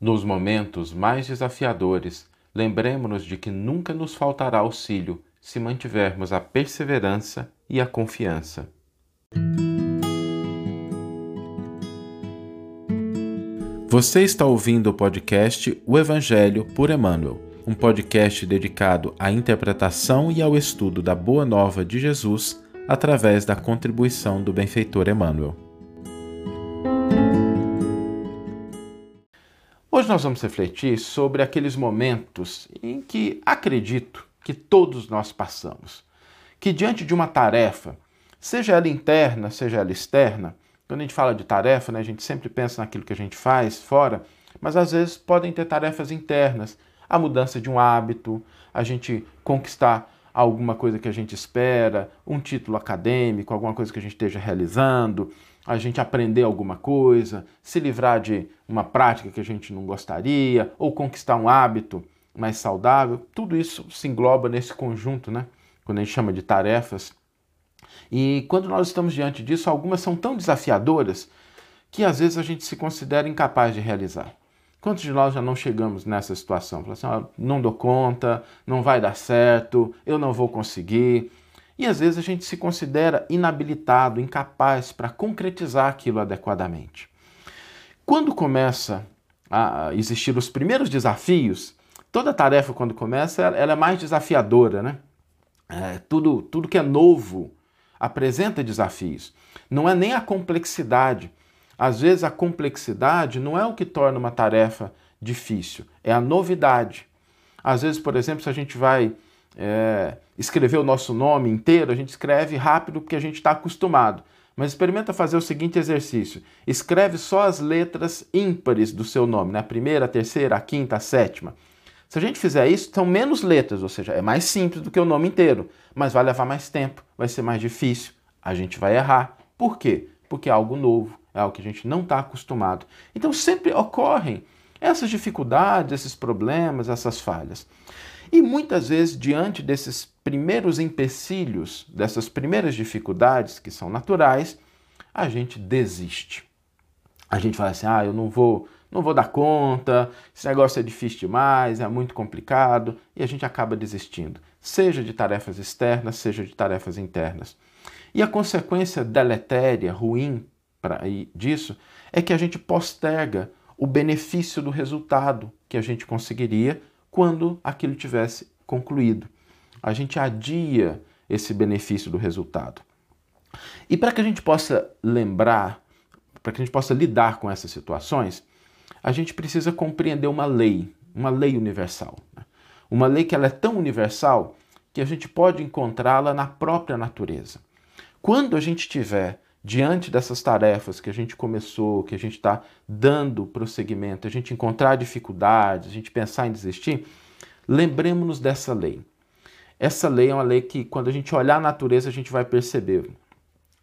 Nos momentos mais desafiadores, lembremos-nos de que nunca nos faltará auxílio se mantivermos a perseverança e a confiança. Você está ouvindo o podcast O Evangelho por Emmanuel, um podcast dedicado à interpretação e ao estudo da Boa Nova de Jesus através da contribuição do benfeitor Emmanuel. Nós vamos refletir sobre aqueles momentos em que acredito que todos nós passamos. Que diante de uma tarefa, seja ela interna, seja ela externa, quando a gente fala de tarefa, né, a gente sempre pensa naquilo que a gente faz fora, mas às vezes podem ter tarefas internas, a mudança de um hábito, a gente conquistar alguma coisa que a gente espera, um título acadêmico, alguma coisa que a gente esteja realizando, a gente aprender alguma coisa, se livrar de uma prática que a gente não gostaria, ou conquistar um hábito mais saudável, tudo isso se engloba nesse conjunto, né? Quando a gente chama de tarefas. E quando nós estamos diante disso, algumas são tão desafiadoras que às vezes a gente se considera incapaz de realizar. Quantos de nós já não chegamos nessa situação? Falamos assim, ah, não dou conta, não vai dar certo, eu não vou conseguir. E às vezes a gente se considera inabilitado, incapaz para concretizar aquilo adequadamente. Quando começa a existir os primeiros desafios, toda tarefa quando começa, ela é mais desafiadora, né? É, tudo, tudo que é novo apresenta desafios. Não é nem a complexidade. Às vezes a complexidade não é o que torna uma tarefa difícil, é a novidade. Às vezes, por exemplo, se a gente vai é, escrever o nosso nome inteiro, a gente escreve rápido porque a gente está acostumado. Mas experimenta fazer o seguinte exercício: escreve só as letras ímpares do seu nome, né? a primeira, a terceira, a quinta, a sétima. Se a gente fizer isso, são menos letras, ou seja, é mais simples do que o nome inteiro, mas vai levar mais tempo, vai ser mais difícil, a gente vai errar. Por quê? Porque é algo novo, é algo que a gente não está acostumado. Então sempre ocorrem essas dificuldades, esses problemas, essas falhas. E muitas vezes, diante desses primeiros empecilhos, dessas primeiras dificuldades que são naturais, a gente desiste. A gente fala assim: ah, eu não vou não vou dar conta, esse negócio é difícil demais, é muito complicado, e a gente acaba desistindo, seja de tarefas externas, seja de tarefas internas. E a consequência deletéria, ruim pra, disso, é que a gente posterga o benefício do resultado que a gente conseguiria quando aquilo tivesse concluído. A gente adia esse benefício do resultado. E para que a gente possa lembrar, para que a gente possa lidar com essas situações, a gente precisa compreender uma lei, uma lei universal. Né? Uma lei que ela é tão universal que a gente pode encontrá-la na própria natureza. Quando a gente estiver diante dessas tarefas que a gente começou, que a gente está dando prosseguimento, a gente encontrar dificuldades, a gente pensar em desistir, lembremos-nos dessa lei. Essa lei é uma lei que, quando a gente olhar a natureza, a gente vai perceber.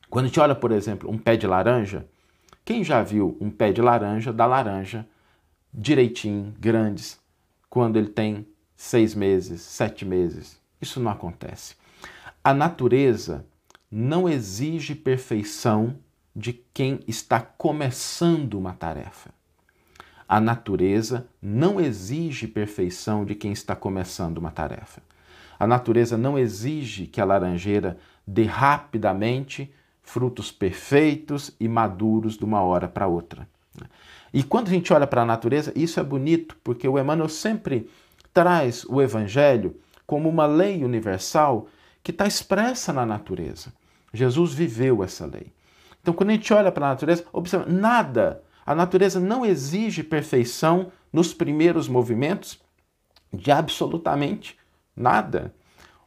Quando a gente olha, por exemplo, um pé de laranja, quem já viu um pé de laranja da laranja direitinho, grandes, quando ele tem seis meses, sete meses? Isso não acontece. A natureza não exige perfeição de quem está começando uma tarefa. A natureza não exige perfeição de quem está começando uma tarefa. A natureza não exige que a laranjeira dê rapidamente frutos perfeitos e maduros de uma hora para outra. E quando a gente olha para a natureza, isso é bonito, porque o Emmanuel sempre traz o Evangelho como uma lei universal que está expressa na natureza. Jesus viveu essa lei. Então, quando a gente olha para a natureza, observa, nada, a natureza não exige perfeição nos primeiros movimentos de absolutamente nada.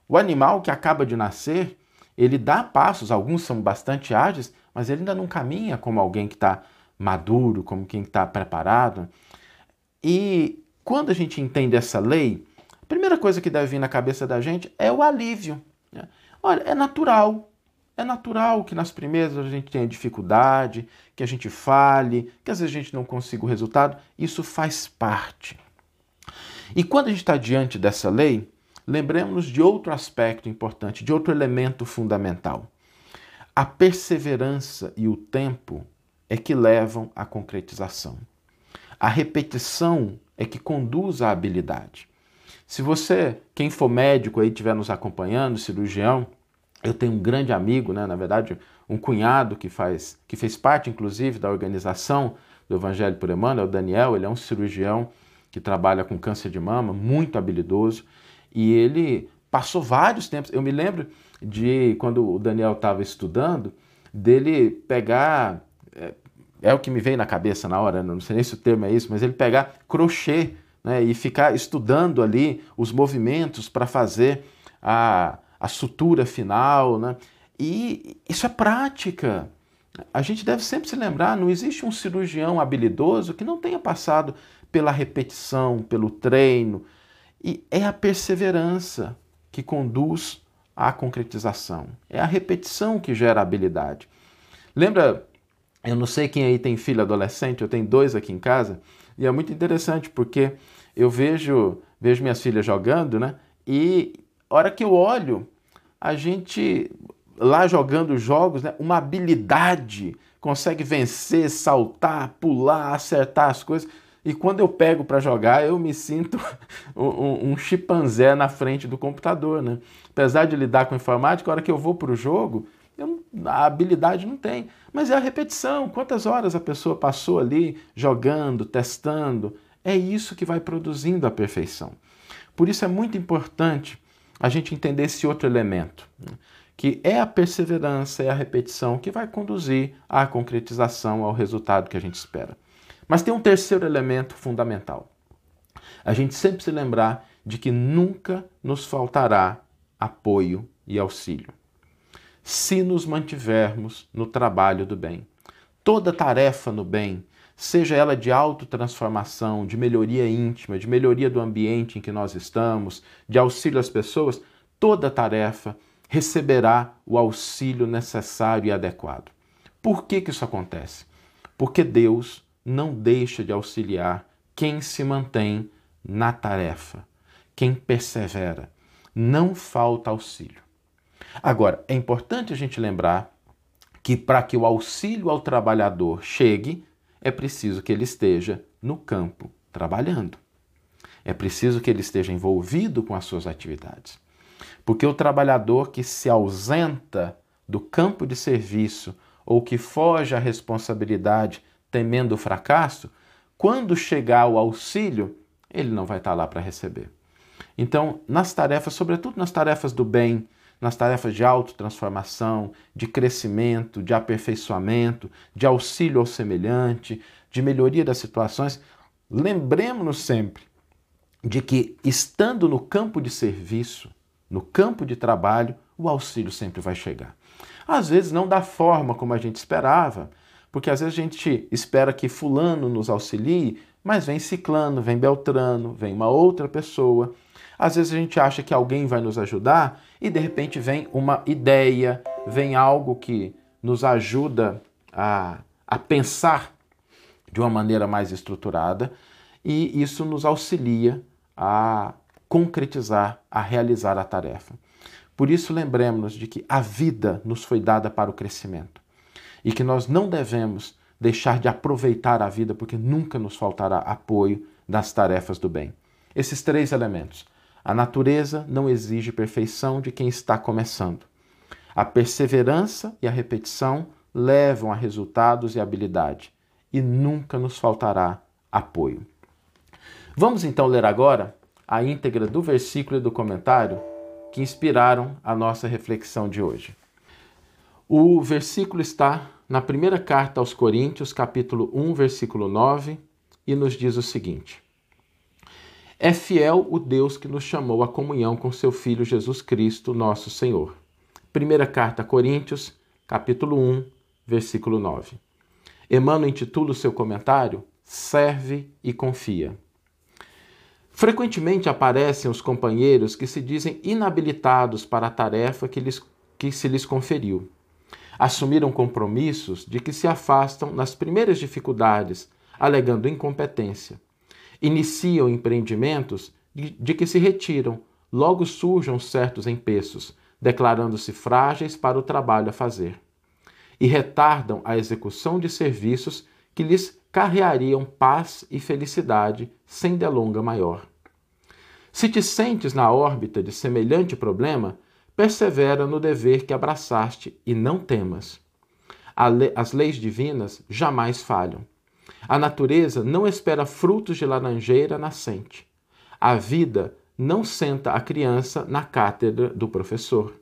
O animal que acaba de nascer, ele dá passos, alguns são bastante ágeis, mas ele ainda não caminha como alguém que está maduro, como quem está preparado. E quando a gente entende essa lei, a primeira coisa que deve vir na cabeça da gente é o alívio. Olha, é natural. É natural que nas primeiras a gente tenha dificuldade, que a gente fale, que às vezes a gente não consiga o resultado. Isso faz parte. E quando a gente está diante dessa lei, lembremos-nos de outro aspecto importante, de outro elemento fundamental. A perseverança e o tempo é que levam à concretização. A repetição é que conduz à habilidade. Se você, quem for médico aí, estiver nos acompanhando, cirurgião, eu tenho um grande amigo, né, na verdade, um cunhado que faz, que fez parte, inclusive, da organização do Evangelho por Emmanuel, o Daniel, ele é um cirurgião que trabalha com câncer de mama, muito habilidoso, e ele passou vários tempos. Eu me lembro de quando o Daniel estava estudando, dele pegar. É, é, o que me veio na cabeça na hora, não sei nem se o termo é isso, mas ele pegar crochê né, e ficar estudando ali os movimentos para fazer a, a sutura final. Né? E isso é prática. A gente deve sempre se lembrar: não existe um cirurgião habilidoso que não tenha passado pela repetição, pelo treino. E é a perseverança que conduz à concretização. É a repetição que gera habilidade. Lembra, eu não sei quem aí tem filho adolescente, eu tenho dois aqui em casa, e é muito interessante porque eu vejo, vejo minhas filhas jogando, né? E hora que eu olho, a gente lá jogando jogos, né, uma habilidade, consegue vencer, saltar, pular, acertar as coisas. E quando eu pego para jogar, eu me sinto um, um, chimpanzé na frente do computador, né? Apesar de lidar com informática, a hora que eu vou para o jogo, a habilidade não tem. Mas é a repetição. Quantas horas a pessoa passou ali jogando, testando? É isso que vai produzindo a perfeição. Por isso é muito importante a gente entender esse outro elemento, né? que é a perseverança, é a repetição que vai conduzir à concretização, ao resultado que a gente espera. Mas tem um terceiro elemento fundamental. A gente sempre se lembrar de que nunca nos faltará apoio e auxílio. Se nos mantivermos no trabalho do bem. Toda tarefa no bem, seja ela de autotransformação, de melhoria íntima, de melhoria do ambiente em que nós estamos, de auxílio às pessoas, toda tarefa receberá o auxílio necessário e adequado. Por que, que isso acontece? Porque Deus não deixa de auxiliar quem se mantém na tarefa, quem persevera. Não falta auxílio. Agora, é importante a gente lembrar que para que o auxílio ao trabalhador chegue, é preciso que ele esteja no campo trabalhando. É preciso que ele esteja envolvido com as suas atividades. Porque o trabalhador que se ausenta do campo de serviço ou que foge à responsabilidade temendo o fracasso, quando chegar o auxílio, ele não vai estar lá para receber. Então, nas tarefas, sobretudo nas tarefas do bem, nas tarefas de autotransformação, de crescimento, de aperfeiçoamento, de auxílio ao semelhante, de melhoria das situações, lembremos-nos sempre de que, estando no campo de serviço, no campo de trabalho, o auxílio sempre vai chegar. Às vezes não da forma como a gente esperava, porque às vezes a gente espera que fulano nos auxilie, mas vem ciclano, vem beltrano, vem uma outra pessoa. Às vezes a gente acha que alguém vai nos ajudar e de repente vem uma ideia, vem algo que nos ajuda a, a pensar de uma maneira mais estruturada e isso nos auxilia a concretizar, a realizar a tarefa. Por isso, lembremos-nos de que a vida nos foi dada para o crescimento e que nós não devemos deixar de aproveitar a vida porque nunca nos faltará apoio das tarefas do bem. Esses três elementos. A natureza não exige perfeição de quem está começando. A perseverança e a repetição levam a resultados e habilidade, e nunca nos faltará apoio. Vamos então ler agora a íntegra do versículo e do comentário que inspiraram a nossa reflexão de hoje. O versículo está na primeira carta aos Coríntios, capítulo 1, versículo 9, e nos diz o seguinte: É fiel o Deus que nos chamou à comunhão com seu Filho Jesus Cristo, nosso Senhor. Primeira carta a Coríntios, capítulo 1, versículo 9. Emmanuel intitula o seu comentário Serve e Confia. Frequentemente aparecem os companheiros que se dizem inabilitados para a tarefa que, lhes, que se lhes conferiu assumiram compromissos de que se afastam nas primeiras dificuldades, alegando incompetência. Iniciam empreendimentos de, que se retiram, logo surjam certos empeços, declarando-se frágeis para o trabalho a fazer. E retardam a execução de serviços que lhes carreariam paz e felicidade sem delonga maior. Se te sentes na órbita de semelhante problema, persevera no dever que abraçaste e não temas. As leis divinas jamais falham. A natureza não espera frutos de laranjeira nascente. A vida não senta a criança na cátedra do professor.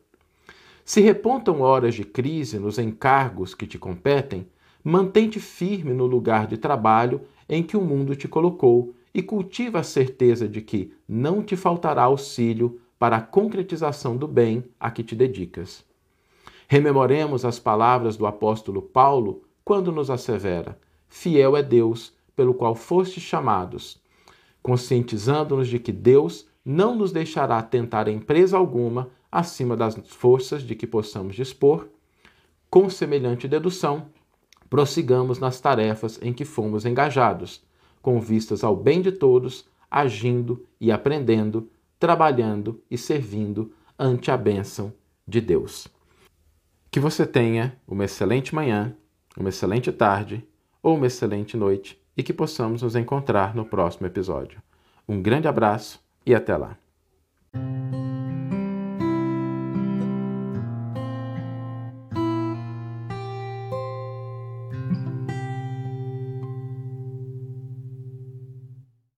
Se repontam horas de crise nos encargos que te competem, mantente firme no lugar de trabalho em que o mundo te colocou e cultiva a certeza de que não te faltará auxílio para a concretização do bem a que te dedicas. Rememoremos as palavras do apóstolo Paulo quando nos assevera: Fiel é Deus, pelo qual fostes chamados, conscientizando-nos de que Deus não nos deixará tentar empresa alguma acima das forças de que possamos dispor. Com semelhante dedução, prossigamos nas tarefas em que fomos engajados, com vistas ao bem de todos, agindo e aprendendo, trabalhando e servindo ante a bênção de Deus. Que você tenha uma excelente manhã, uma excelente tarde ou uma excelente noite e que possamos nos encontrar no próximo episódio. Um grande abraço e até lá.